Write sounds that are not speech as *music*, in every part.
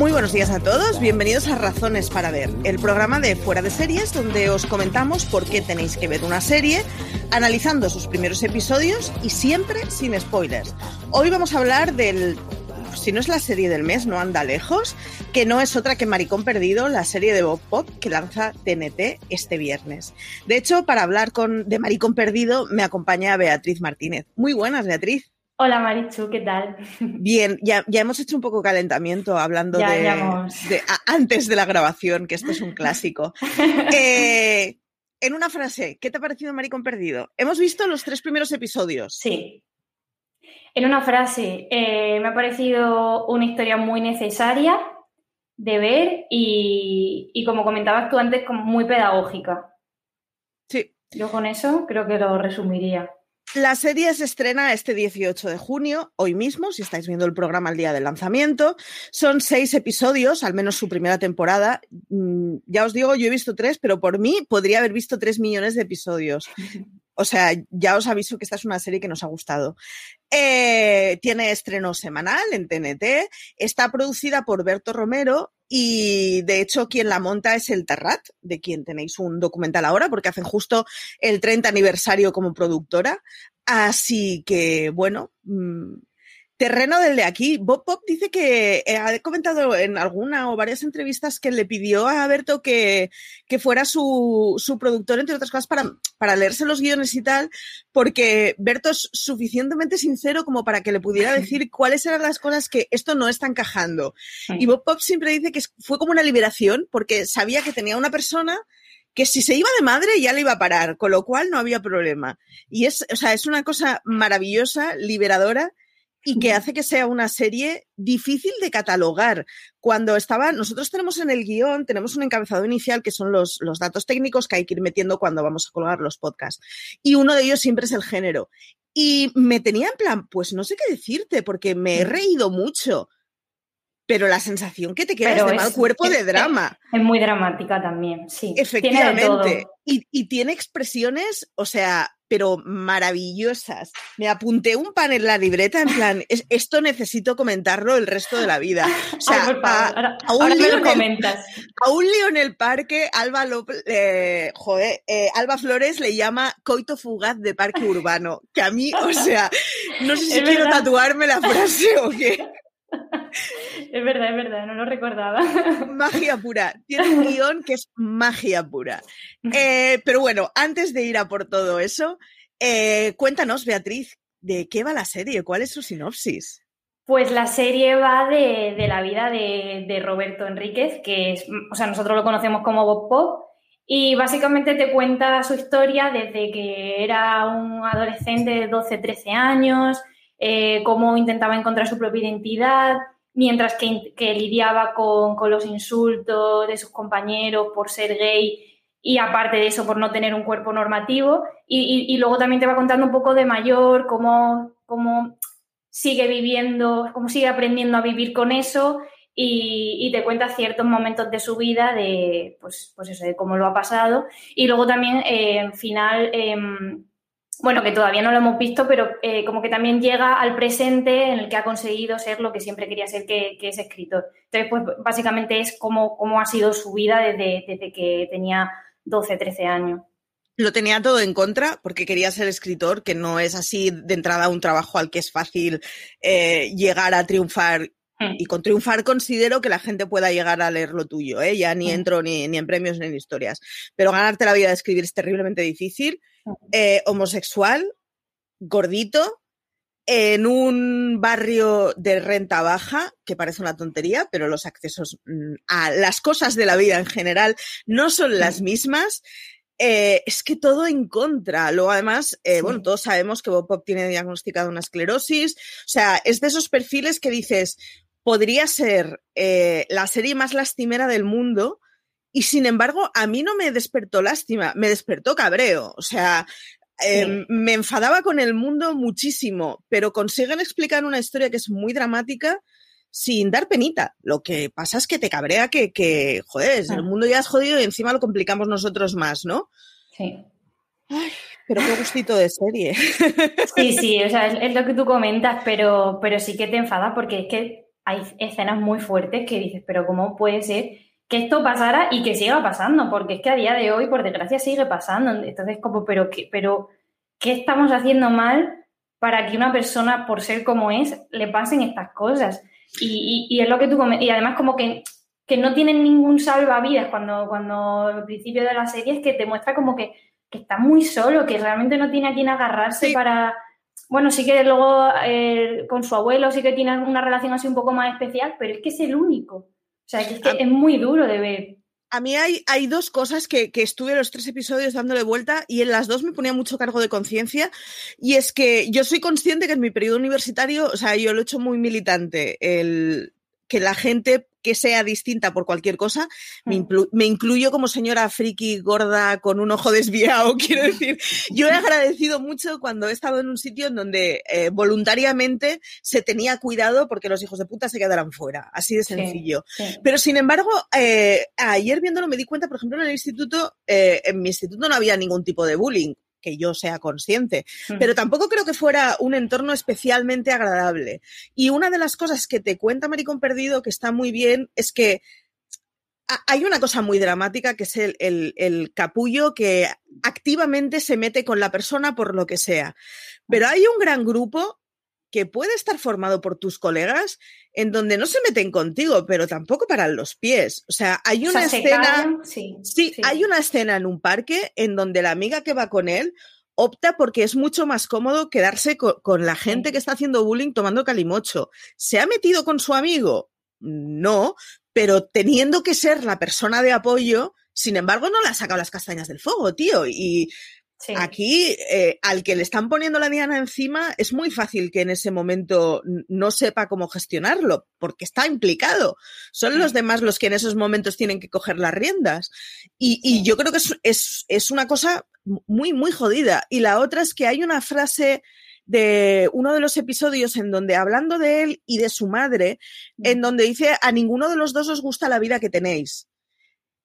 Muy buenos días a todos, bienvenidos a Razones para Ver, el programa de Fuera de Series donde os comentamos por qué tenéis que ver una serie, analizando sus primeros episodios y siempre sin spoilers. Hoy vamos a hablar del, si no es la serie del mes, no anda lejos, que no es otra que Maricón Perdido, la serie de Bob Pop que lanza TNT este viernes. De hecho, para hablar con, de Maricón Perdido me acompaña Beatriz Martínez. Muy buenas, Beatriz. Hola Marichu, ¿qué tal? *laughs* Bien, ya, ya hemos hecho un poco calentamiento hablando de, antes de la grabación, que esto es un clásico. *laughs* Eh, en una frase, ¿qué te ha parecido Maricón Perdido? Hemos visto los tres primeros episodios. Sí. En una frase, eh, me ha parecido una historia muy necesaria de ver y, y como comentabas tú antes, como muy pedagógica. Sí. Yo con eso creo que lo resumiría. La serie se estrena este 18 de junio, hoy mismo, si estáis viendo el programa el día del lanzamiento. Son seis episodios, al menos su primera temporada. Mm, ya os digo, yo he visto tres, pero por mí podría haber visto tres millones de episodios. O sea, ya os aviso que esta es una serie que nos ha gustado. Eh, tiene estreno semanal en TNT. Está producida por Berto Romero y de hecho quien la monta es el Terrat, de quien tenéis un documental ahora, porque hacen justo el 30 aniversario como productora. Así que, bueno, mm, terreno del de aquí. Bob Pop dice que eh, ha comentado en alguna o varias entrevistas que le pidió a Berto que, que fuera su, su, productor, entre otras cosas, para, para leerse los guiones y tal, porque Berto es suficientemente sincero como para que le pudiera decir cuáles eran las cosas que esto no está encajando. Y Bob Pop siempre dice que fue como una liberación, porque sabía que tenía una persona que si se iba de madre ya le iba a parar, con lo cual no había problema. Y es, o sea, es una cosa maravillosa, liberadora, y que hace que sea una serie difícil de catalogar. Cuando estaba, nosotros tenemos en el guion, tenemos un encabezado inicial que son los, los datos técnicos que hay que ir metiendo cuando vamos a colgar los podcasts. Y uno de ellos siempre es el género. Y me tenía en plan, pues no sé qué decirte, porque me he reído mucho. Pero la sensación que te queda es de mal cuerpo de drama. Es, muy dramática también, sí. Efectivamente. Y, y tiene expresiones, o sea, pero maravillosas. Me apunté un pan en la libreta en plan, esto necesito comentarlo el resto de la vida. O sea, a, un lío en el parque, Alba López, eh, joder, eh, Alba Flores le llama coito fugaz de parque urbano, que a mí, o sea, no sé si quiero tatuarme la frase o qué. *laughs* Es verdad, es verdad, no lo recordaba. *laughs* Magia pura. Tiene un *laughs* guion que es magia pura. Eh, pero bueno, antes de ir a por todo eso, eh, cuéntanos, Beatriz, ¿de qué va la serie? ¿Cuál es su sinopsis? Pues la serie va de, la vida de, Roberto Enríquez, que es, o sea, nosotros lo conocemos como Bob Pop, y básicamente te cuenta su historia desde que era un adolescente de 12, 13 años, eh, cómo intentaba encontrar su propia identidad, mientras que, lidiaba con, los insultos de sus compañeros por ser gay y aparte de eso por no tener un cuerpo normativo. Y, luego también te va contando un poco de mayor, cómo, cómo sigue viviendo, cómo sigue aprendiendo a vivir con eso y, te cuenta ciertos momentos de su vida, de, pues, pues eso, de cómo lo ha pasado. Y luego también, eh, al final, em, bueno, que todavía no lo hemos visto, pero eh, como que también llega al presente en el que ha conseguido ser lo que siempre quería ser, que, es escritor. Entonces, pues básicamente es cómo, cómo ha sido su vida desde, desde que tenía 12, 13 años lo tenía todo en contra porque quería ser escritor, que no es así de entrada un trabajo al que es fácil eh, llegar a triunfar. Hmm. Y con triunfar considero que la gente pueda llegar a leer lo tuyo, ¿eh? ya ni hmm. entro ni, ni, en premios ni en historias. Pero ganarte la vida de escribir es terriblemente difícil. Eh, homosexual, gordito, en un barrio de renta baja, que parece una tontería, pero los accesos mm, a las cosas de la vida en general no son las mismas. Eh, es que todo en contra. Luego, además, eh, bueno, todos sabemos que Bob Pop tiene diagnosticado una esclerosis. O sea, es de esos perfiles que dices, podría ser eh, la serie más lastimera del mundo. Y sin embargo, a mí no me despertó lástima, me despertó cabreo. O sea, Em, me enfadaba con el mundo muchísimo, pero consiguen explicar una historia que es muy dramática sin dar penita. Lo que pasa es que te cabrea que, que joder, el mundo ya es jodido y encima lo complicamos nosotros más, ¿no? Sí. Ay, pero qué gustito de serie. Sí, sí, *laughs* o sea, es, lo que tú comentas, pero, pero sí que te enfada porque es que hay escenas muy fuertes que dices, pero ¿cómo puede ser que esto pasara y que siga pasando, porque es que a día de hoy, por desgracia, sigue pasando. Entonces, como, pero ¿qué, pero, ¿qué estamos haciendo mal para que una persona, por ser como es, le pasen estas cosas? Y, es lo que tú y además como que, que no tienen ningún salvavidas cuando, cuando al principio de la serie es que te muestra como que, está muy solo, que realmente no tiene a quien agarrarse para... Bueno, sí que luego eh, con su abuelo sí que tiene una relación así un poco más especial, pero es que es el único. O sea, que es, que es muy duro de ver. A mí hay, hay dos cosas que, que, estuve los tres episodios dándole vuelta y en las dos me ponía mucho cargo de conciencia. Y es que yo soy consciente que en mi periodo universitario, o sea, yo lo he hecho muy militante, el que la gente que sea distinta por cualquier cosa, me, mm. incluyo como señora friki gorda con un ojo desviado, *laughs* quiero decir, yo he agradecido mucho cuando he estado en un sitio en donde eh, voluntariamente se tenía cuidado porque los hijos de puta se quedaran fuera, así de sencillo. Pero sin embargo, eh, ayer viéndolo me di cuenta, por ejemplo, en el instituto, eh, en mi instituto no había ningún tipo de bullying que yo sea consciente, pero tampoco creo que fuera un entorno especialmente agradable. Y una de las cosas que te cuenta Maricón Perdido, que está muy bien, es que hay una cosa muy dramática que es el, el, capullo que activamente se mete con la persona por lo que sea. Pero hay un gran grupo que puede estar formado por tus colegas en donde no se meten contigo, pero tampoco paran los pies. O sea, hay una escena. sí, sí, hay una escena en un parque en donde la amiga que va con él opta porque es mucho más cómodo quedarse con, la gente que está haciendo bullying tomando calimocho. ¿Se ha metido con su amigo? No, pero teniendo que ser la persona de apoyo, sin embargo, no le ha sacado las castañas del fuego, tío. Y Aquí, eh, al que le están poniendo la diana encima, es muy fácil que en ese momento no sepa cómo gestionarlo, porque está implicado. Son los demás los que en esos momentos tienen que coger las riendas. Y, yo creo que es, es, una cosa muy, muy jodida. Y la otra es que hay una frase de uno de los episodios en donde, hablando de él y de su madre, en donde dice, a ninguno de los dos os gusta la vida que tenéis.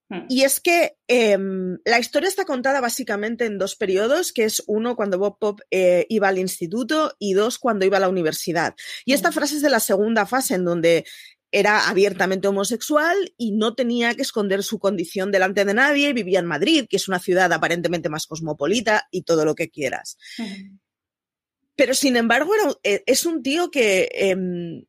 Hmm. Y es que em, la historia está contada básicamente en dos periodos, que es uno cuando Bob Pop eh, iba al instituto y dos cuando iba a la universidad. Y esta hmm. frase es de la segunda fase, en donde era abiertamente homosexual y no tenía que esconder su condición delante de nadie, vivía en Madrid, que es una ciudad aparentemente más cosmopolita y todo lo que quieras. Hmm. Pero sin embargo, eh, es un tío que em,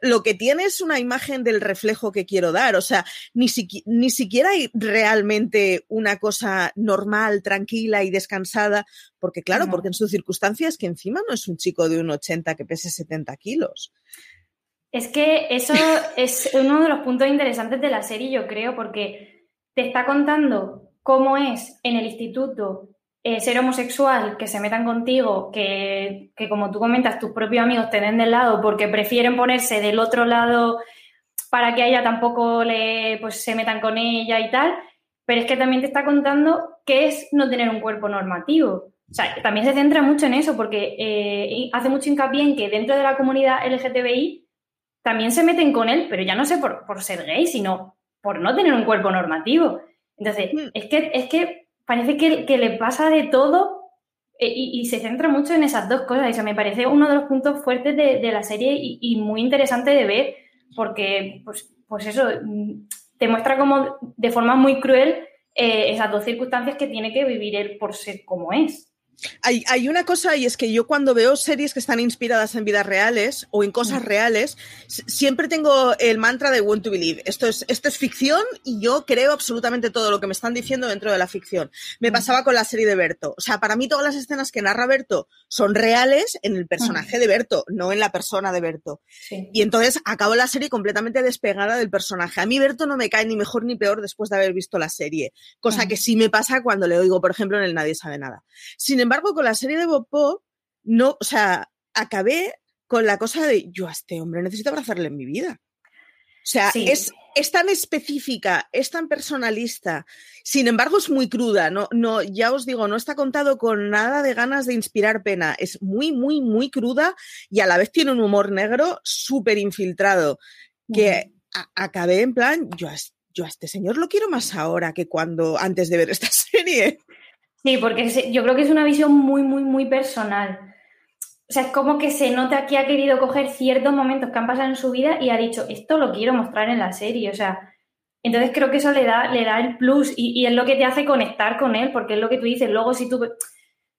lo, que tiene es una imagen del reflejo que quiero dar. O sea, ni, ni siquiera hay realmente una cosa normal, tranquila y descansada, porque claro, porque en sus circunstancias que encima no es un chico de un 80 que pese 70 kilos. Es que eso es uno de los puntos interesantes de la serie, yo creo, porque te está contando cómo es en el instituto eh, ser homosexual, que se metan contigo, que, como tú comentas, tus propios amigos te den del lado porque prefieren ponerse del otro lado para que a ella tampoco le, pues, se metan con ella y tal, pero es que también te está contando qué es no tener un cuerpo normativo. O sea, también se centra mucho en eso porque eh, hace mucho hincapié en que dentro de la comunidad LGTBI también se meten con él, pero ya no sé por, por ser gay, sino por no tener un cuerpo normativo. Entonces, mm. es que, es que parece que, le pasa de todo eh, y, se centra mucho en esas dos cosas. Eso me parece uno de los puntos fuertes de, la serie y, muy interesante de ver, porque, pues, pues eso, mm, te muestra como de forma muy cruel eh, esas dos circunstancias que tiene que vivir él por ser como es. Hay, hay, una cosa y es que yo cuando veo series que están inspiradas en vidas reales o en cosas mm. reales, siempre tengo el mantra de want to believe. Esto es, esto es ficción y yo creo absolutamente todo lo que me están diciendo dentro de la ficción. Me mm. pasaba con la serie de Berto. O sea, para mí todas las escenas que narra Berto son reales en el personaje mm. de Berto, no en la persona de Berto. Y entonces acabo la serie completamente despegada del personaje. A mí Berto no me cae ni mejor ni peor después de haber visto la serie, cosa que sí me pasa cuando le oigo, por ejemplo, en el Nadie sabe nada. Sin embargo, con la serie de Bob Pop, no, o sea, acabé con la cosa de yo a este hombre necesito abrazarle en mi vida. O sea, es, es, tan específica, es tan personalista, sin embargo es muy cruda, no, no, ya os digo, no está contado con nada de ganas de inspirar pena, es muy, muy, muy cruda y a la vez tiene un humor negro súper infiltrado, que acabé en plan, yo a, yo a este señor lo quiero más ahora que cuando antes de ver esta *laughs* serie. Sí, porque yo creo que es una visión muy, muy, muy personal. O sea, es como que se nota que ha querido coger ciertos momentos que han pasado en su vida y ha dicho, esto lo quiero mostrar en la serie. O sea, entonces creo que eso le da, le da el plus y, es lo que te hace conectar con él, porque es lo que tú dices. Luego, si tú.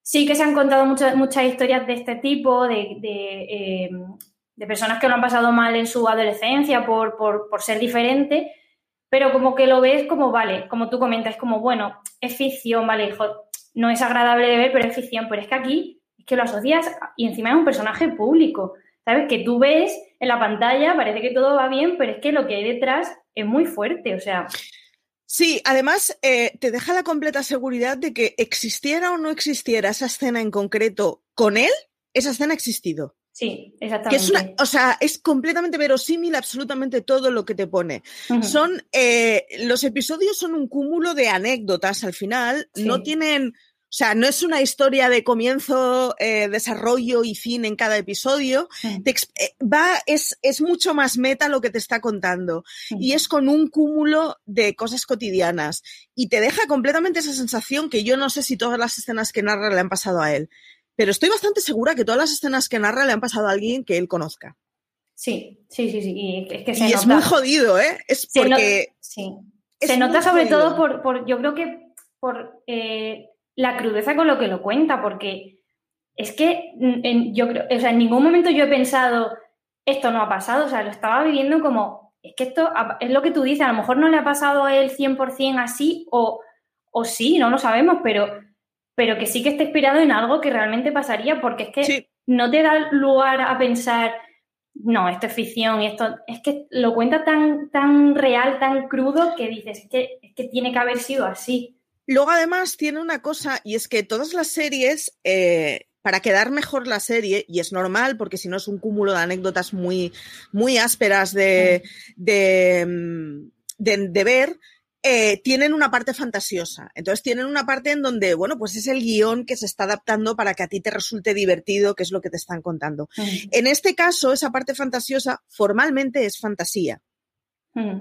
Sí que se han contado muchas, muchas historias de este tipo, de, de, eh, personas que lo han pasado mal en su adolescencia por, por, por ser diferente, pero como que lo ves como, vale, como tú comentas, como, bueno, es ficción, vale, hijo, no es agradable de ver, pero es ficción. Pero es que aquí es que lo asocias y encima es un personaje público. ¿Sabes? Que tú ves en la pantalla, parece que todo va bien, pero es que lo que hay detrás es muy fuerte. O sea. Sí, además eh, te deja la completa seguridad de que existiera o no existiera esa escena en concreto con él, esa escena ha existido. Sí, exactamente. Que es o sea, es completamente verosímil absolutamente todo lo que te pone. Son, eh, los episodios son un cúmulo de anécdotas al final, no tienen, o sea, no es una historia de comienzo, eh, desarrollo y fin en cada episodio. Eh, va, es, es mucho más meta lo que te está contando. Y es con un cúmulo de cosas cotidianas. Y te deja completamente esa sensación que yo no sé si todas las escenas que narra le han pasado a él pero estoy bastante segura que todas las escenas que narra le han pasado a alguien que él conozca. Sí, sí, sí, sí. Y es, que es muy jodido, ¿eh? Es porque. sí. se nota sobre todo por, yo creo que por eh, la crudeza con lo que lo cuenta, porque es que en, yo creo, o sea, en ningún momento yo he pensado, esto no ha pasado, o sea, lo estaba viviendo como, es que esto es lo que tú dices, a lo mejor no le ha pasado a él 100% así, o, o sí, no lo sabemos, pero pero que sí que está inspirado en algo que realmente pasaría, porque es que no te da lugar a pensar, no, esto es ficción y esto, es que lo cuenta tan, tan real, tan crudo, que dices, es que, es que tiene que haber sido así. Luego además tiene una cosa, y es que todas las series, eh, para quedar mejor la serie, y es normal, porque si no es un cúmulo de anécdotas muy, muy ásperas de, de, mm, de, de ver, eh, tienen una parte fantasiosa. Entonces tienen una parte en donde, bueno, pues es el guion que se está adaptando para que a ti te resulte divertido, que es lo que te están contando. En este caso, esa parte fantasiosa formalmente es fantasía.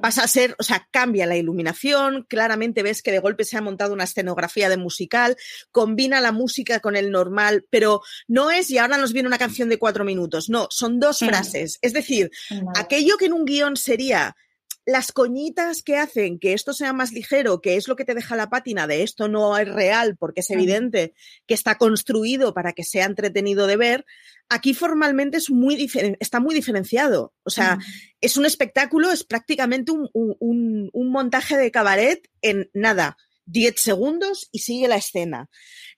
Pasa a ser, o sea, cambia la iluminación, claramente ves que de golpe se ha montado una escenografía de musical, combina la música con el normal, pero no es y ahora nos viene una canción de cuatro minutos, no, son dos frases. Es decir, aquello que en un guion sería las coñitas que hacen que esto sea más ligero, que es lo que te deja la pátina de esto no es real porque es evidente que está construido para que sea entretenido de ver, aquí formalmente es muy está muy diferenciado. O sea, es un espectáculo, es prácticamente un, un, montaje de cabaret en nada, 10 segundos y sigue la escena.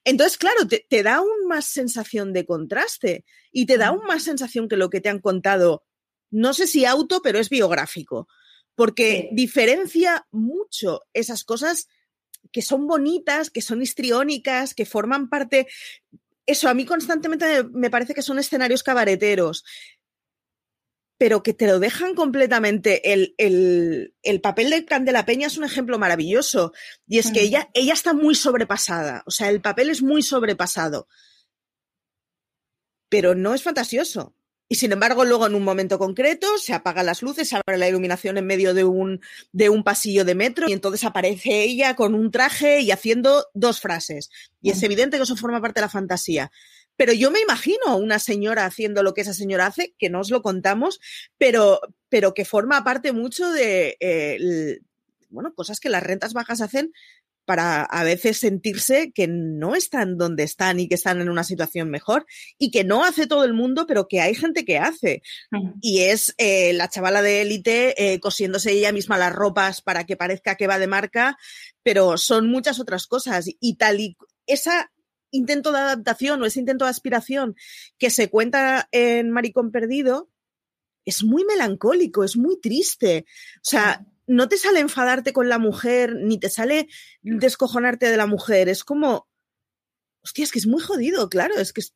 Entonces, claro, te, te, da aún más sensación de contraste y te da aún más sensación que lo que te han contado, no sé si auto, pero es biográfico porque diferencia mucho esas cosas que son bonitas, que son histriónicas, que forman parte... Eso, a mí constantemente me parece que son escenarios cabareteros, pero que te lo dejan completamente. El, el, papel de Candela Peña es un ejemplo maravilloso, y es que mm. ella, ella está muy sobrepasada, o sea, el papel es muy sobrepasado, pero no es fantasioso. Y sin embargo, luego en un momento concreto se apagan las luces, se abre la iluminación en medio de un, de un pasillo de metro y entonces aparece ella con un traje y haciendo dos frases. Y es evidente que eso forma parte de la fantasía. Pero yo me imagino a una señora haciendo lo que esa señora hace, que no os lo contamos, pero, pero que forma parte mucho de, eh, bueno, cosas que las rentas bajas hacen para a veces sentirse que no están donde están y que están en una situación mejor y que no hace todo el mundo, pero que hay gente que hace. Y es eh, la chavala de élite eh, cosiéndose ella misma las ropas para que parezca que va de marca, pero son muchas otras cosas. Y tal y esa intento de adaptación o ese intento de aspiración que se cuenta en Maricón Perdido es muy melancólico, es muy triste. O sea, no te sale enfadarte con la mujer, ni te sale descojonarte de la mujer. Es como, hostia, es que es muy jodido, claro, es que es,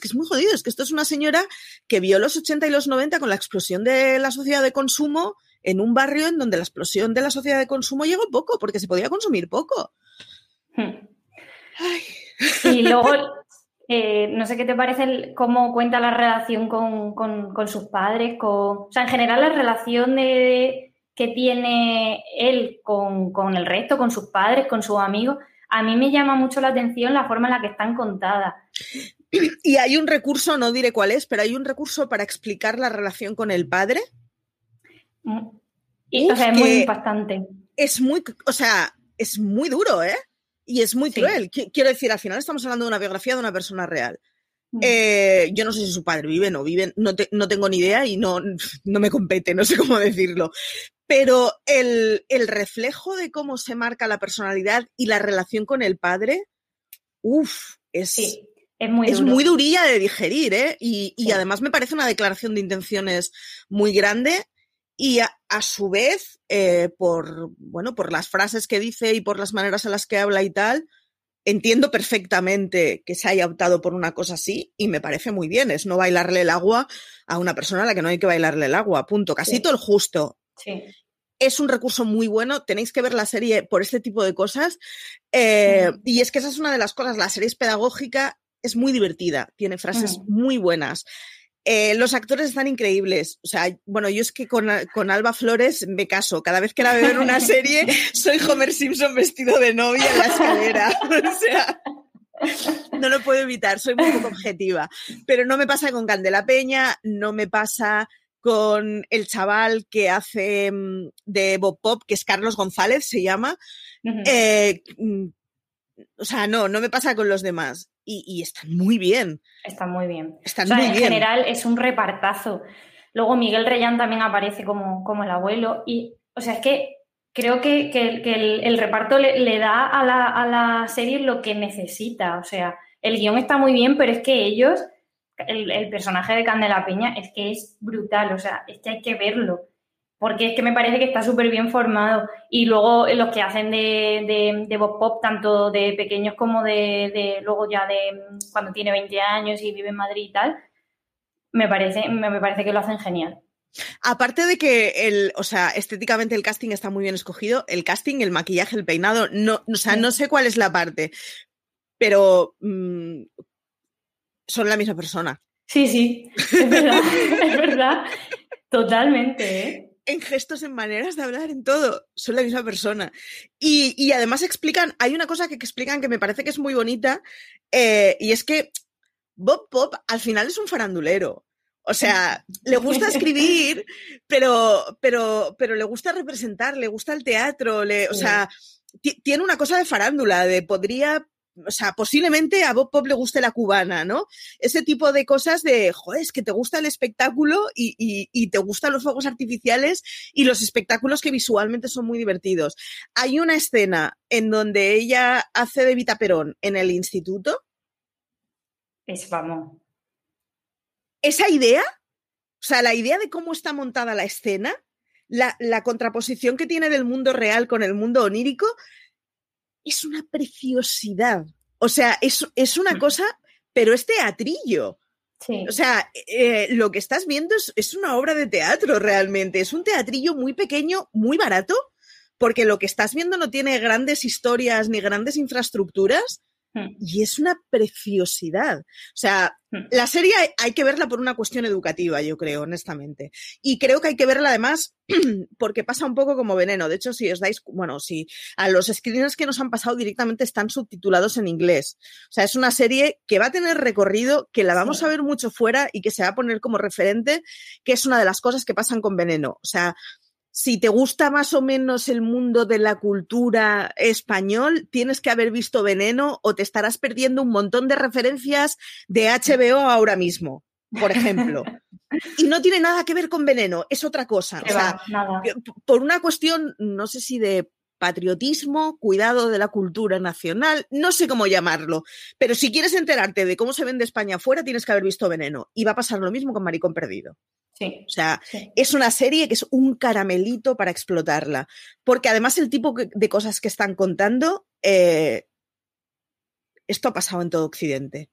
que es muy jodido. Es que esto es una señora que vio los 80 y los 90 con la explosión de la sociedad de consumo en un barrio en donde la explosión de la sociedad de consumo llegó poco, porque se podía consumir poco. Hmm. Y *laughs* luego, eh, no sé qué te parece cómo cuenta la relación con, con, sus padres, con, o sea, en general la relación de que tiene él con, el resto, con sus padres, con sus amigos, a mí me llama mucho la atención la forma en la que están contadas. *clears throat* Y hay un recurso, no diré cuál es, pero hay un recurso para explicar la relación con el padre. Mm. o sea, es muy impactante. Es muy, o sea, es muy duro, ¿eh? Y es muy cruel. Quiero decir, al final estamos hablando de una biografía de una persona real. Mm. Eh, yo no sé si su padre vive, no vive, no, no tengo ni idea y no, no me compete, no sé cómo decirlo. Pero el, reflejo de cómo se marca la personalidad y la relación con el padre, uff, es, es, muy, es muy durilla de digerir, ¿eh? Y, además me parece una declaración de intenciones muy grande y a, su vez, eh, por, bueno, por las frases que dice y por las maneras en las que habla y tal, entiendo perfectamente que se haya optado por una cosa así y me parece muy bien. Es no bailarle el agua a una persona a la que no hay que bailarle el agua, punto. Casi todo el justo. Sí es un recurso muy bueno. Tenéis que ver la serie por este tipo de cosas. Eh, y es que esa es una de las cosas. La serie es pedagógica, es muy divertida, tiene frases muy buenas. Eh, los actores están increíbles. O sea, bueno, yo es que con, Alba Flores me caso. Cada vez que la veo en una serie, soy Homer Simpson vestido de novia en la escalera. *laughs* O sea, no lo puedo evitar, soy muy poco objetiva. Pero no me pasa con Candela Peña, no me pasa con el chaval que hace mm, de Bob Pop, que es Carlos González, se llama. Eh, mm, o sea, no, no me pasa con los demás. Y, están muy bien. Están muy bien. Están muy en bien. general es un repartazo. Luego Miguel Reyán también aparece como, como el abuelo. Y, o sea, es que creo que, el, reparto le, da a la, a la, serie lo que necesita. O sea, el guion está muy bien, pero es que ellos el, personaje de Candela Peña es que es brutal, o sea, es que hay que verlo, porque es que me parece que está súper bien formado. Y luego los que hacen de, de, Bob Pop, tanto de pequeños como de, luego ya de cuando tiene 20 años y vive en Madrid y tal, me parece, me, parece que lo hacen genial. Aparte de que el, o sea, estéticamente el casting está muy bien escogido, el casting, el maquillaje, el peinado, no, o sea, no sé cuál es la parte, pero mm, son la misma persona. Sí, sí, es verdad, *laughs* es verdad, totalmente. ¿eh? En gestos, en maneras de hablar, en todo, son la misma persona. Y, además explican, hay una cosa que explican que me parece que es muy bonita, eh, y es que Bob Pop al final es un farandulero. O sea, le gusta escribir, *laughs* pero, pero, pero le gusta representar, le gusta el teatro, le, o sea, tiene una cosa de farándula, de podría o sea, posiblemente a Bob Pop le guste la cubana, ¿no? Ese tipo de cosas de, joder, es que te gusta el espectáculo y, y, te gustan los fuegos artificiales y los espectáculos que visualmente son muy divertidos. Hay una escena en donde ella hace de Vita Perón en el instituto. Es vamos. Esa idea, o sea, la idea de cómo está montada la escena, la, la contraposición que tiene del mundo real con el mundo onírico, es una preciosidad. O sea, es, es una mm. cosa, pero es teatrillo. O sea, eh, lo que estás viendo es, es, una obra de teatro realmente. Es un teatrillo muy pequeño, muy barato, porque lo que estás viendo no tiene grandes historias ni grandes infraestructuras. Y es una preciosidad. O sea, hmm. la serie hay, que verla por una cuestión educativa, yo creo, honestamente. Y creo que hay que verla además *clears throat* porque pasa un poco como veneno. De hecho, si os dais, bueno, si a los screeners que nos han pasado directamente están subtitulados en inglés. O sea, es una serie que va a tener recorrido, que la vamos a ver mucho fuera y que se va a poner como referente, que es una de las cosas que pasan con veneno. O sea, si te gusta más o menos el mundo de la cultura español, tienes que haber visto Veneno o te estarás perdiendo un montón de referencias de HBO ahora mismo, por ejemplo. *laughs* y no tiene nada que ver con Veneno, es otra cosa. O sea, por una cuestión, no sé si de patriotismo, cuidado de la cultura nacional, no sé cómo llamarlo, pero si quieres enterarte de cómo se vende España afuera, tienes que haber visto Veneno. Y va a pasar lo mismo con Maricón Perdido. Sí. O sea, es una serie que es un caramelito para explotarla. Porque además el tipo de cosas que están contando, eh, esto ha pasado en todo Occidente.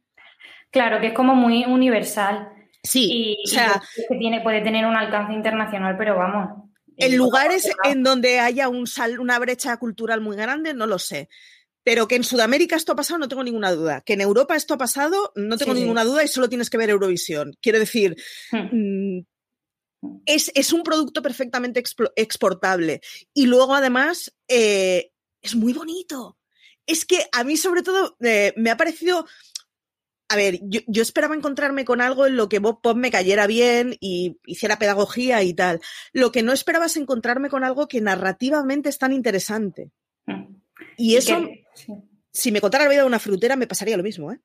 Claro, que es como muy universal. Sí, y, o sea, que tiene, puede tener un alcance internacional, pero vamos. En lugares en donde haya un una brecha cultural muy grande, no lo sé. Pero que en Sudamérica esto ha pasado, no tengo ninguna duda. Que en Europa esto ha pasado, no tengo ninguna duda y solo tienes que ver Eurovisión. Quiero decir, hmm. mm, es, un producto perfectamente exportable. Y luego, además, eh, es muy bonito. Es que a mí, sobre todo, eh, me ha parecido. A ver, yo, esperaba encontrarme con algo en lo que Bob Pop me cayera bien y hiciera pedagogía y tal. Lo que no esperaba es encontrarme con algo que narrativamente es tan interesante. Hmm. Y eso, si me contara la vida de una frutera, me pasaría lo mismo, ¿eh?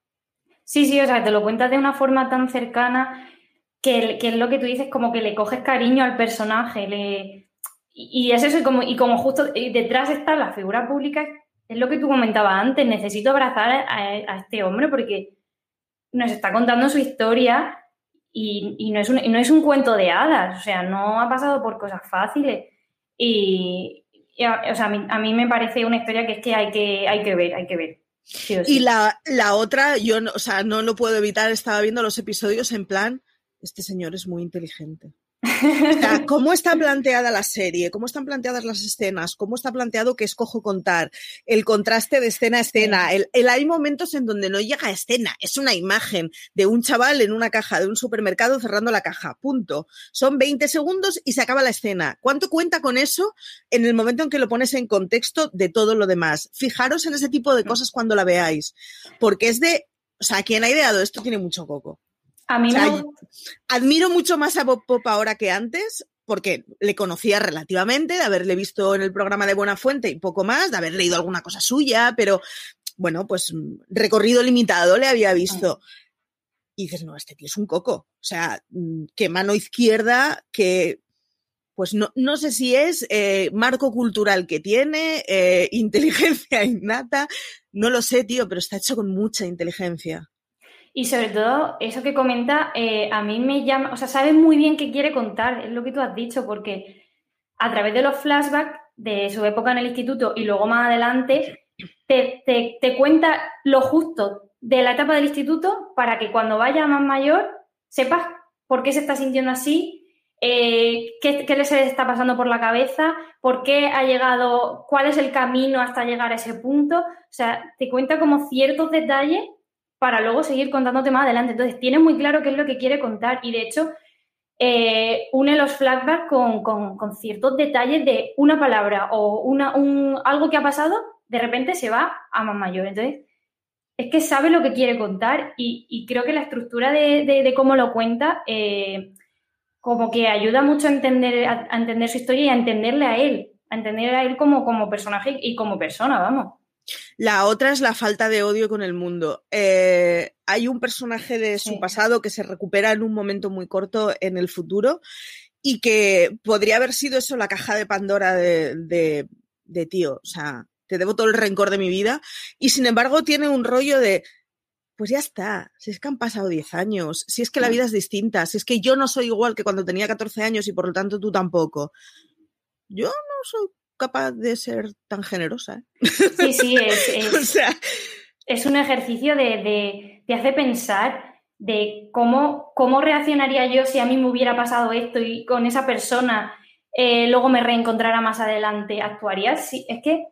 Sí, sí, o sea, te lo cuentas de una forma tan cercana que, es lo que tú dices, como que le coges cariño al personaje, le... Y, es eso, y como, y como justo detrás está la figura pública, es lo que tú comentabas antes, necesito abrazar a, este hombre porque nos está contando su historia y, no es un, no es un cuento de hadas, o sea, no ha pasado por cosas fáciles. Y, o sea, a mí, me parece una historia que es que hay que, hay que ver, hay que ver. Y la, la otra, yo no, o sea, no lo puedo evitar, estaba viendo los episodios en plan, este señor es muy inteligente. *laughs* ¿Cómo está planteada la serie? ¿Cómo están planteadas las escenas? ¿Cómo está planteado que escojo contar? El contraste de escena a escena. El, hay momentos en donde no llega a escena. Es una imagen de un chaval en una caja de un supermercado cerrando la caja. Punto. Son 20 segundos y se acaba la escena. ¿Cuánto cuenta con eso en el momento en que lo pones en contexto de todo lo demás? Fijaros en ese tipo de mm. cosas cuando la veáis. Porque es de. O sea, quien ha ideado esto tiene mucho coco. A mí Admiro mucho más a Bob Pop ahora que antes, porque le conocía relativamente, de haberle visto en el programa de Buena Fuente y poco más, de haber leído alguna cosa suya, pero bueno, pues recorrido limitado le había visto. Y dices, no, este tío es un coco. O sea, mm, que mano izquierda, que pues no, no sé si es eh, marco cultural que tiene, eh, *laughs* inteligencia innata, no lo sé, tío, pero está hecho con mucha inteligencia. Y sobre todo, eso que comenta, eh, a mí me llama, o sea, sabe muy bien qué quiere contar, es lo que tú has dicho, porque a través de los flashbacks de su época en el instituto y luego más adelante, te, te, cuenta lo justo de la etapa del instituto para que cuando vaya más mayor sepas por qué se está sintiendo así, eh, qué, qué le se está pasando por la cabeza, por qué ha llegado, cuál es el camino hasta llegar a ese punto. O sea, te cuenta como ciertos detalles para luego seguir contándote más adelante. Entonces, tiene muy claro qué es lo que quiere contar y de hecho eh, une los flashbacks con, ciertos detalles de una palabra o una, un, algo que ha pasado, de repente se va a más mayor. Entonces, es que sabe lo que quiere contar y, creo que la estructura de, cómo lo cuenta eh, como que ayuda mucho a entender, a, entender su historia y a entenderle a él, a entender a él como, como personaje y como persona, vamos. La otra es la falta de odio con el mundo. Eh, hay un personaje de su pasado que se recupera en un momento muy corto en el futuro y que podría haber sido eso la caja de Pandora de, de, tío. O sea, te debo todo el rencor de mi vida. Y sin embargo tiene un rollo de, pues ya está, si es que han pasado 10 años, si es que la vida es distinta, si es que yo no soy igual que cuando tenía 14 años y por lo tanto tú tampoco. Yo no soy capaz de ser tan generosa. ¿eh? Sí, sí, es, *laughs* es, un ejercicio de, de, hacer pensar de cómo, cómo reaccionaría yo si a mí me hubiera pasado esto y con esa persona eh, luego me reencontrara más adelante. ¿Actuaría? Sí, es que...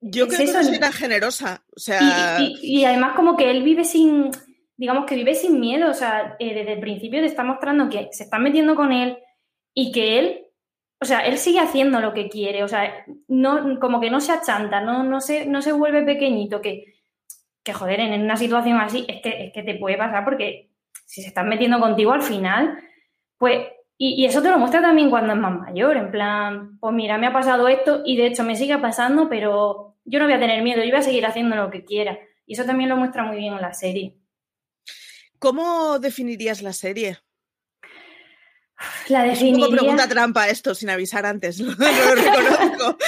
Yo creo que no soy tan generosa. O sea... Y, además como que él vive sin, digamos que vive sin miedo. O sea, eh, desde el principio te está mostrando que se están metiendo con él y que él o sea, él sigue haciendo lo que quiere, o sea, no, como que no se achanta, no, no, se, no se vuelve pequeñito, que, que joder, en una situación así es que, es que te puede pasar porque si se están metiendo contigo al final, pues y, eso te lo muestra también cuando es más mayor, en plan, pues mira, me ha pasado esto y de hecho me sigue pasando, pero yo no voy a tener miedo, yo voy a seguir haciendo lo que quiera. Y eso también lo muestra muy bien en la serie. ¿Cómo definirías la serie? La definiría... Es un poco pregunta trampa esto, sin avisar antes, *laughs* lo, reconozco.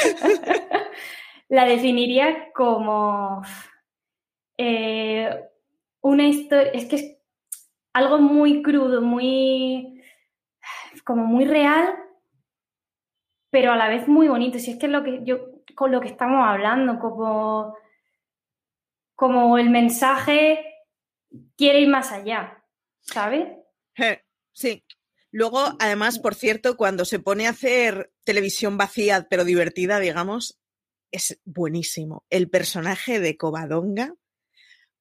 *laughs* la definiría como eh, una historia, es que es algo muy crudo, muy como muy real, pero a la vez muy bonito. Si es que es lo que yo, con lo que estamos hablando, como, como el mensaje quiere ir más allá, ¿sabes? Sí. Luego, además, por cierto, cuando se pone a hacer televisión vacía, pero divertida, digamos, es buenísimo. El personaje de Covadonga.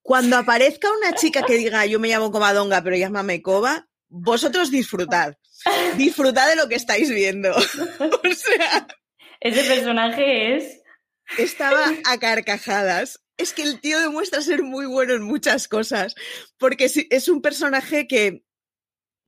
Cuando aparezca una chica que diga yo me llamo Covadonga, pero llámame Cova, vosotros disfrutad. Disfrutad de lo que estáis viendo. *laughs* o sea. Ese personaje es. Estaba a carcajadas. Es que el tío demuestra ser muy bueno en muchas cosas. Porque es un personaje que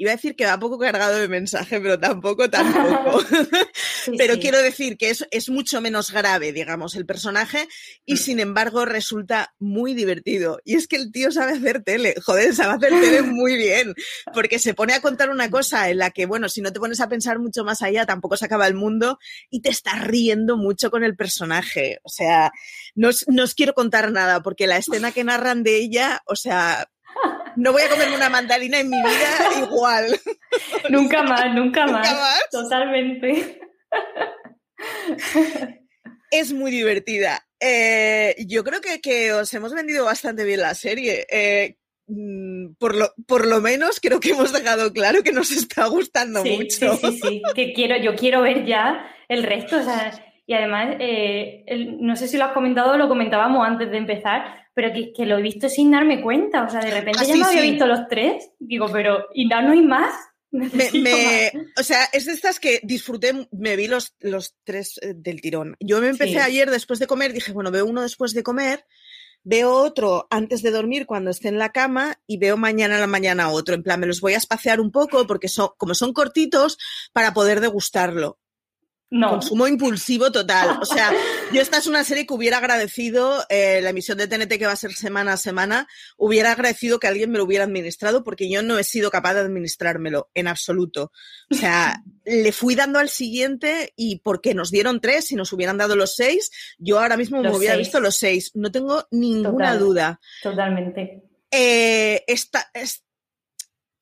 Iba a decir que va poco cargado de mensaje, pero tampoco, tampoco. *laughs* *laughs* pero quiero decir que es, es, mucho menos grave, digamos, el personaje y mm. sin embargo resulta muy divertido. Y es que el tío sabe hacer tele, joder, sabe hacer tele *laughs* muy bien, porque se pone a contar una cosa en la que, bueno, si no te pones a pensar mucho más allá, tampoco se acaba el mundo y te estás riendo mucho con el personaje. O sea, no no os quiero contar nada, porque la escena que narran de ella, o sea, no voy a comerme una mandarina en mi vida igual. Nunca *laughs* más, nunca más. Totalmente. Es muy divertida. Eh, yo creo que, os hemos vendido bastante bien la serie. Eh, mm, por lo, por lo menos creo que hemos dejado claro que nos está gustando mucho. Sí, sí, sí. Que quiero, yo quiero ver ya el resto. y además, eh, no sé si lo has comentado o lo comentábamos antes de empezar, pero que, lo he visto sin darme cuenta. O sea, de repente ah, ya me había visto los tres. Digo, pero ¿y no, no hay más? *laughs* Me, o sea, es de estas que disfruté, me vi los, los tres eh, del tirón. Yo me empecé ayer después de comer, dije, bueno, veo uno después de comer, veo otro antes de dormir cuando esté en la cama y veo mañana a la mañana otro. En plan, me los voy a espaciar un poco porque son, como son cortitos, para poder degustarlo. No. Consumo impulsivo total. O sea, *laughs* yo esta es una serie que hubiera agradecido, eh, la emisión de TNT que va a ser semana a semana, hubiera agradecido que alguien me lo hubiera administrado porque yo no he sido capaz de administrármelo en absoluto. O sea, *laughs* le fui dando al siguiente y porque nos dieron tres, si nos hubieran dado los seis, yo ahora mismo me hubiera visto los seis. No tengo ninguna duda. Totalmente. Eh,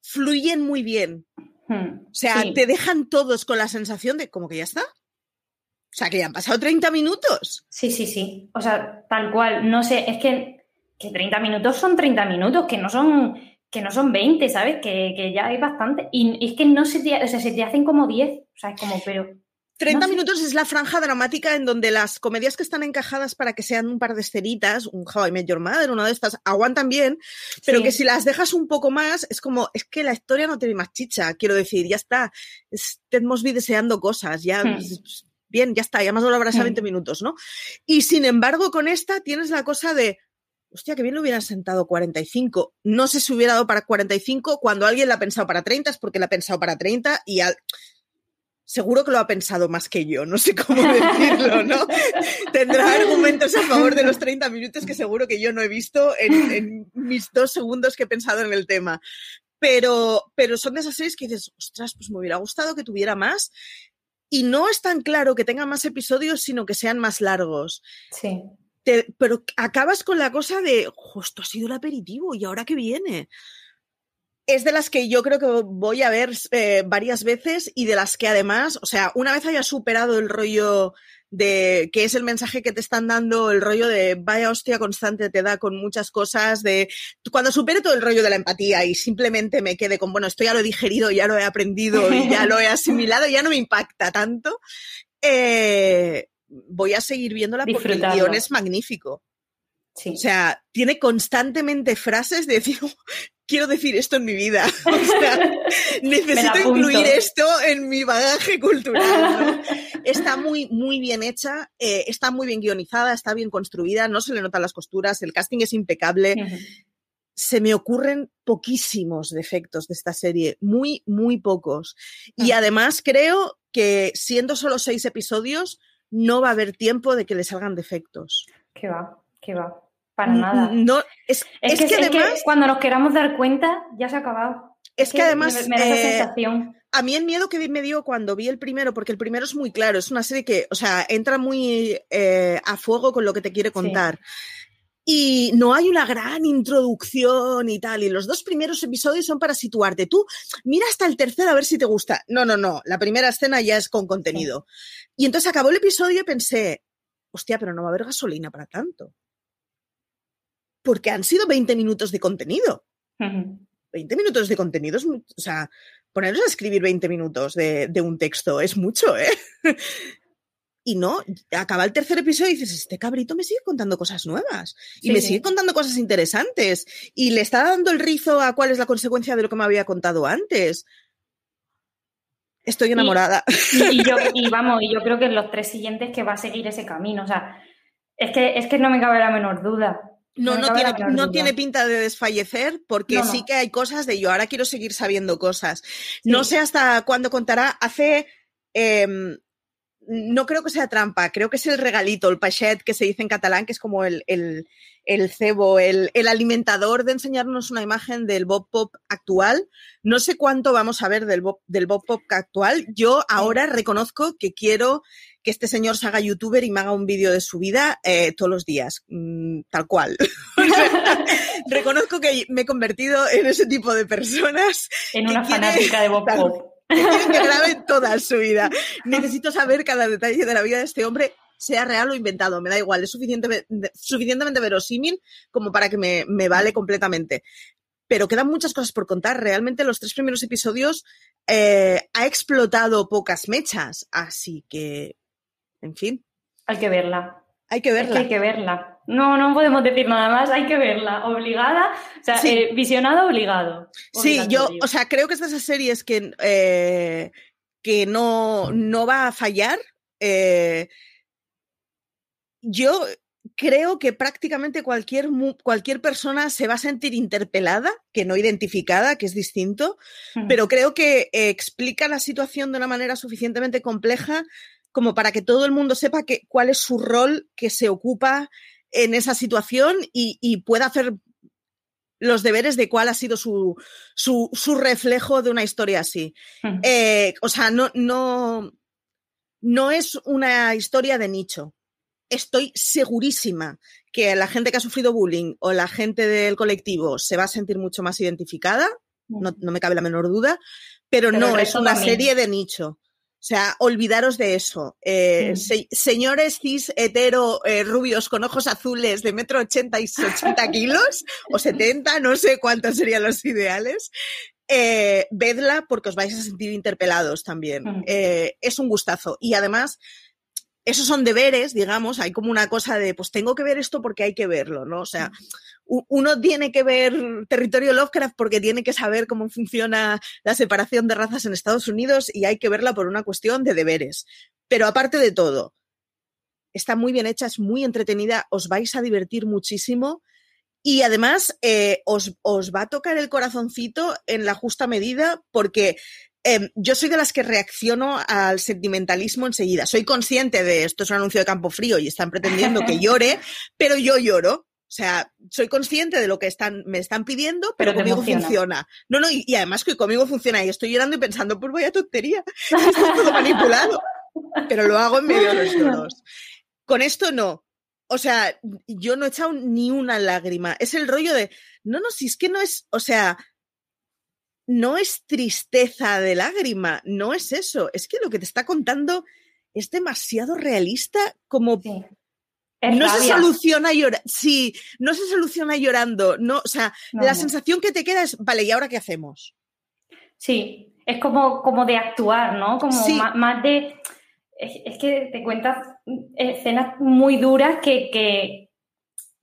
fluyen muy bien. Hmm, o sea, te dejan todos con la sensación de como que ya está. O sea, que ya han pasado 30 minutos. Sí, sí, sí. O sea, tal cual. No sé, es que, que 30 minutos son 30 minutos, que no son, que no son 20, ¿sabes? Que, ya hay bastante. Y es que no se te, o sea, se te hacen como 10. O sea, es como, pero. 30 minutos es la franja dramática en donde las comedias que están encajadas para que sean un par de escenitas, un How I Met Your Mother, una de estas, aguantan bien, pero que si las dejas un poco más, es como, es que la historia no tiene más chicha, quiero decir, ya está, es Ted Mosby deseando cosas, ya, hmm. bien, ya está, ya más de la a 20 minutos, ¿no? Y sin embargo, con esta tienes la cosa de, hostia, que bien lo hubieran sentado 45. No sé si hubiera dado para 45, cuando alguien la ha pensado para 30 es porque la ha pensado para 30 y al seguro que lo ha pensado más que yo, no sé cómo decirlo, ¿no? *laughs* Tendrá argumentos a favor de los 30 minutos que seguro que yo no he visto en, mis dos segundos que he pensado en el tema. Pero, pero son de esas series que dices, ostras, pues me hubiera gustado que tuviera más. Y no es tan claro que tenga más episodios, sino que sean más largos. Sí. pero acabas con la cosa de, justo ha sido el aperitivo y ahora qué viene es de las que yo creo que voy a ver eh, varias veces y de las que además, o sea, una vez haya superado el rollo de que es el mensaje que te están dando, el rollo de vaya hostia constante te da con muchas cosas, de cuando supere todo el rollo de la empatía y simplemente me quede con, bueno, esto ya lo he digerido, ya lo he aprendido y ya lo he *laughs* asimilado, ya no me impacta tanto, eh, voy a seguir viéndola porque el guion es magnífico. O sea, tiene constantemente frases de decir, quiero decir esto en mi vida. *laughs* O sea, *laughs* necesito incluir esto en mi bagaje cultural. *laughs* Está muy, muy bien hecha, eh, está muy bien guionizada, está bien construida, no se le notan las costuras, el casting es impecable. se me ocurren poquísimos defectos de esta serie, muy, muy pocos. Y Ah. además creo que siendo solo seis episodios, no va a haber tiempo de que le salgan defectos. Que va, que va. Para nada. No, es, Es, es que, que es que además, cuando nos queramos dar cuenta, ya se ha acabado. es que además, me, me da esa eh, sensación. a mí el miedo que me dio cuando vi el primero, porque el primero es muy claro, es una serie que, o sea, entra muy eh, a fuego con lo que te quiere contar. Y no hay una gran introducción y tal. Y los dos primeros episodios son para situarte. Tú mira hasta el tercero a ver si te gusta. No, no, no. La primera escena ya es con contenido. Y entonces acabó el episodio y pensé, hostia, pero no va a haber gasolina para tanto. Porque han sido 20 minutos de contenido. Ujú. 20 minutos de contenido es O sea, poneros a escribir 20 minutos de, de un texto es mucho, ¿eh? *laughs* Y no, acaba el tercer episodio y dices, este cabrito me sigue contando cosas nuevas y Sí, me sí. sigue contando cosas interesantes y le está dando el rizo a cuál es la consecuencia de lo que me había contado antes. Estoy enamorada. Y, y *laughs* yo, y vamos, y yo creo que en los tres siguientes que va a seguir ese camino. O sea, es que, es que no me cabe la menor duda. No, no tiene, no tiene pinta de desfallecer porque No, no. sí que hay cosas de yo ahora quiero seguir sabiendo cosas. No sé hasta cuándo contará. Hace. em, no creo que sea trampa, creo que es el regalito, el pachet que se dice en catalán, que es como el, el, el cebo, el, el alimentador de enseñarnos una imagen del Bob Pop actual. No sé cuánto vamos a ver del Bob, del Bob Pop actual. Yo ahora reconozco que quiero que este señor se haga youtuber y me haga un vídeo de su vida eh, todos los días, mm, tal cual. *laughs* reconozco que me he convertido en ese tipo de personas En una quiere- fanática de Bob Tal- Pop. *laughs* que que grabe toda su vida. Necesito saber cada detalle de la vida de este hombre, sea real o inventado, me da igual, es suficiente, suficientemente verosímil como para que me, me vale completamente. Pero quedan muchas cosas por contar. Realmente los tres primeros episodios eh, ha explotado pocas mechas, así que, en fin, Hay que verla. hay que Es verla. que hay que verla. No, no podemos decir nada más, hay que verla. Obligada, o sea, Sí. eh, visionado obligado. Sí, yo, o sea, creo que es de esas series que, eh, que no, no va a fallar. Eh, yo creo que prácticamente cualquier, cualquier persona se va a sentir interpelada, que no identificada, que es distinto, pero creo que explica la situación de una manera suficientemente compleja como para que todo el mundo sepa que, cuál es su rol que se ocupa en esa situación y, y pueda hacer los deberes de cuál ha sido su, su, su reflejo de una historia así. Eh, o sea, no, no, no es una historia de nicho. Estoy segurísima que la gente que ha sufrido bullying o la gente del colectivo se va a sentir mucho más identificada, no, no me cabe la menor duda, pero, Pero no es una también. serie de nicho. O sea, olvidaros de eso. Eh, se- señores cis hetero eh, rubios con ojos azules de metro ochenta y 80 kilos *laughs* o 70, no sé cuántos serían los ideales. Eh, vedla porque os vais a sentir interpelados también. Mm. Es un gustazo. Y además, esos son deberes, digamos, hay como una cosa de, pues tengo que ver esto porque hay que verlo, ¿no? O sea, uno tiene que ver Territorio Lovecraft porque tiene que saber cómo funciona la separación de razas en Estados Unidos y hay que verla por una cuestión de deberes. Pero aparte de todo, está muy bien hecha, es muy entretenida, os vais a divertir muchísimo y además eh, os, os va a tocar el corazoncito en la justa medida porque eh, yo soy de las que reacciono al sentimentalismo enseguida. Soy consciente de esto es un anuncio de Campo Frío y están pretendiendo que *laughs* llore, pero yo lloro. O sea, soy consciente de lo que están, me están pidiendo, pero, conmigo funciona. No, no, y, y además que conmigo funciona y estoy llorando y pensando, pues vaya tontería, esto es todo manipulado. Pero lo hago en medio de los lloros. Con esto no. O sea, yo no he echado ni una lágrima. Es el rollo de, no, no, si es que no es, o sea, no es tristeza de lágrima, no es eso. Es que lo que te está contando es demasiado realista como Sí. No se soluciona llorando. Sí, no se soluciona llorando. No, o sea, No, la no. sensación que te queda es, vale, ¿y ahora qué hacemos? Sí, es como, como de actuar, ¿no? Como Sí. más, de... Es, es que te cuentas escenas muy duras que, que,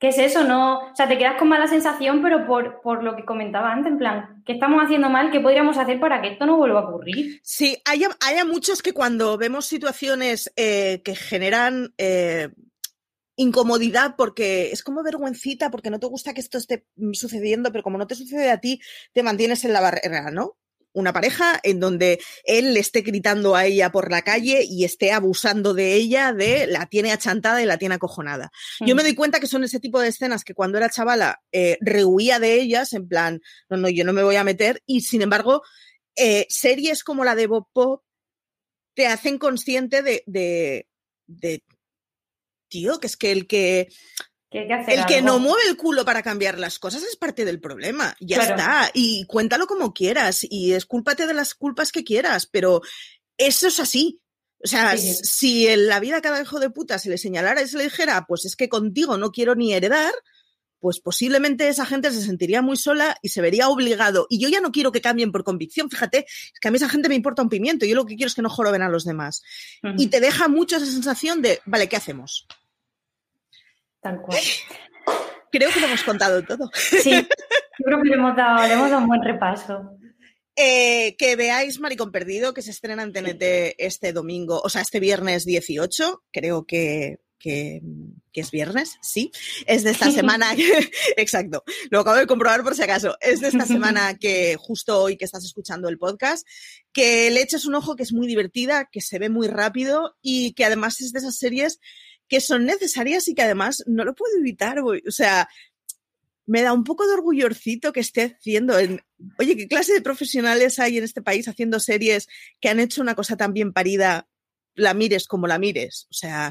que es eso, ¿no? O sea, te quedas con mala sensación, pero por, por lo que comentaba antes, en plan, ¿qué estamos haciendo mal? ¿Qué podríamos hacer para que esto no vuelva a ocurrir? Sí, hay, hay muchos que cuando vemos situaciones eh, que generan eh, incomodidad porque es como vergüencita porque no te gusta que esto esté mm, sucediendo, pero como no te sucede a ti, te mantienes en la barrera, ¿no? Una pareja en donde él le esté gritando a ella por la calle y esté abusando de ella, de la tiene achantada y la tiene acojonada. Yo me mm. doy cuenta que son ese tipo de escenas que cuando era chavala eh, rehuía de ellas, en plan, no, no, yo no me voy a meter, y sin embargo, eh, series como la de Bob Pop te hacen consciente de, de, de tío, que es que el que el que no mueve el culo para cambiar las cosas es parte del problema. Ya está. Y cuéntalo como quieras. Y escúlpate de las culpas que quieras. Pero eso es así. O sea, si en la vida cada hijo de puta se le señalara y se le dijera, pues es que contigo no quiero ni heredar, pues posiblemente esa gente se sentiría muy sola y se vería obligado. Y yo ya no quiero que cambien por convicción, fíjate, es que a mí esa gente me importa un pimiento, yo lo que quiero es que no joroben a los demás. Y te deja mucho esa sensación de, vale, ¿qué hacemos? Tal cual. Creo que lo hemos contado todo. Sí, yo creo que le hemos dado, le hemos dado un buen repaso. Eh, que veáis Maricón Perdido, que se estrena en TNT este domingo, o sea, este viernes 18, creo que, que, es viernes, sí, es de esta semana, *laughs* exacto, lo acabo de comprobar por si acaso, es de esta *laughs* semana que justo hoy que estás escuchando el podcast, que le eches un ojo que es muy divertida, que se ve muy rápido y que además es de esas series que son necesarias y que además no lo puedo evitar. O sea, me da un poco de orgullorcito que esté haciendo. En, oye, ¿qué clase de profesionales hay en este país haciendo series que han hecho una cosa tan bien parida, la mires como la mires? O sea,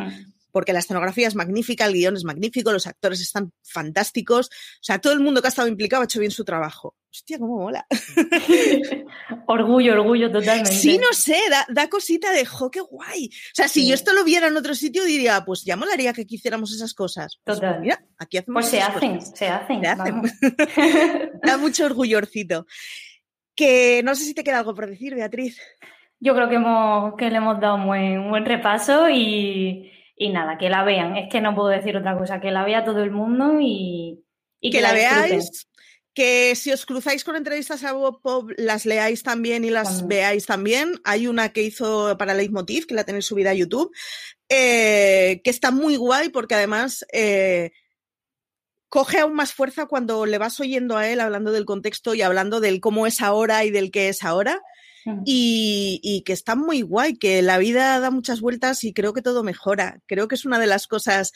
porque la escenografía es magnífica, el guion es magnífico, los actores están fantásticos. O sea, todo el mundo que ha estado implicado ha hecho bien su trabajo. Hostia, cómo mola. *laughs* orgullo, orgullo totalmente. Sí, no sé, da, cosita de, jo, qué guay. O sea, si yo esto lo viera en otro sitio, diría, pues ya molaría que hiciéramos esas cosas. Pues, Total. mira, aquí hacemos Pues se hacen, se hacen, se hacen. *laughs* da mucho orgullorcito. Que no sé si te queda algo por decir, Beatriz. Yo creo que, hemos, que le hemos dado un buen, buen repaso y, y nada, que la vean. Es que no puedo decir otra cosa, que la vea todo el mundo y, que, la, veáis. Que si os cruzáis con entrevistas a Bob Pop, las leáis también y las veáis también. Hay una que hizo para Leitmotiv, que la tenéis subida a YouTube, eh, que está muy guay porque además eh, coge aún más fuerza cuando le vas oyendo a él hablando del contexto y hablando del cómo es ahora y del qué es ahora y, que está muy guay, que la vida da muchas vueltas y creo que todo mejora. Creo que es una de las cosas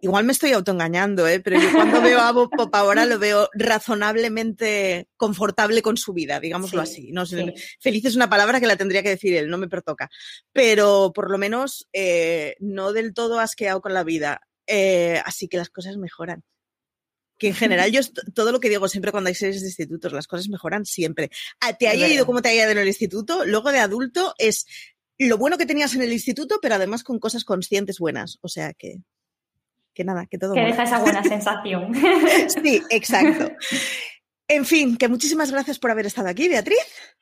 Igual me estoy autoengañando, ¿eh? pero yo cuando veo a Bob Pop ahora lo veo razonablemente confortable con su vida, digámoslo así. No Feliz es una palabra que la tendría que decir él, no me pertoca. Pero por lo menos eh, no del todo asqueado con la vida. Eh, así que las cosas mejoran que en general *laughs* yo todo lo que digo siempre cuando hay series de institutos, las cosas mejoran siempre. Ah, te haya ido como te haya ido en el instituto, luego de adulto es lo bueno que tenías en el instituto, pero además con cosas conscientes buenas. O sea que, que nada, que todo. Que deja esa buena sensación. sí, exacto. *laughs* En fin, que muchísimas gracias por haber estado aquí, Beatriz.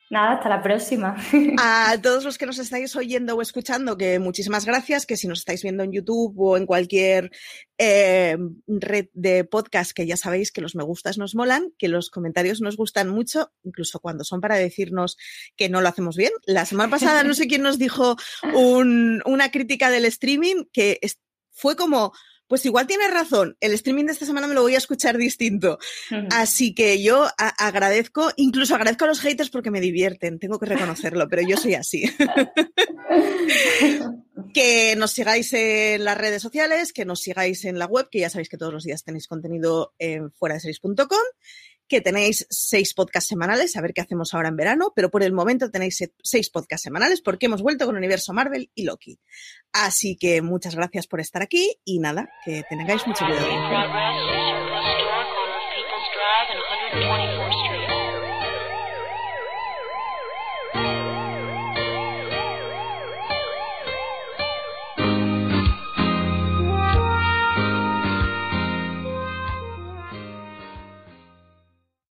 Nada, hasta la próxima. *laughs* *laughs* A todos los que nos estáis oyendo o escuchando, que muchísimas gracias, que si nos estáis viendo en YouTube o en cualquier eh, red de podcast, que ya sabéis que los me gustas nos molan, que los comentarios nos gustan mucho, incluso cuando son para decirnos que no lo hacemos bien. La semana pasada no sé quién nos dijo una crítica del streaming que fue como pues igual tienes razón, el streaming de esta semana me lo voy a escuchar distinto. Así que yo agradezco, incluso agradezco a los haters porque me divierten, tengo que reconocerlo, pero yo soy así. *laughs* que nos sigáis en las redes sociales, que nos sigáis en la web, que ya sabéis que todos los días tenéis contenido en fuera de series.com que tenéis seis podcasts semanales, a ver qué hacemos ahora en verano, pero por el momento tenéis seis podcasts semanales porque hemos vuelto con Universo Marvel y Loki. Así que muchas gracias por estar aquí y nada, que tengáis mucho cuidado.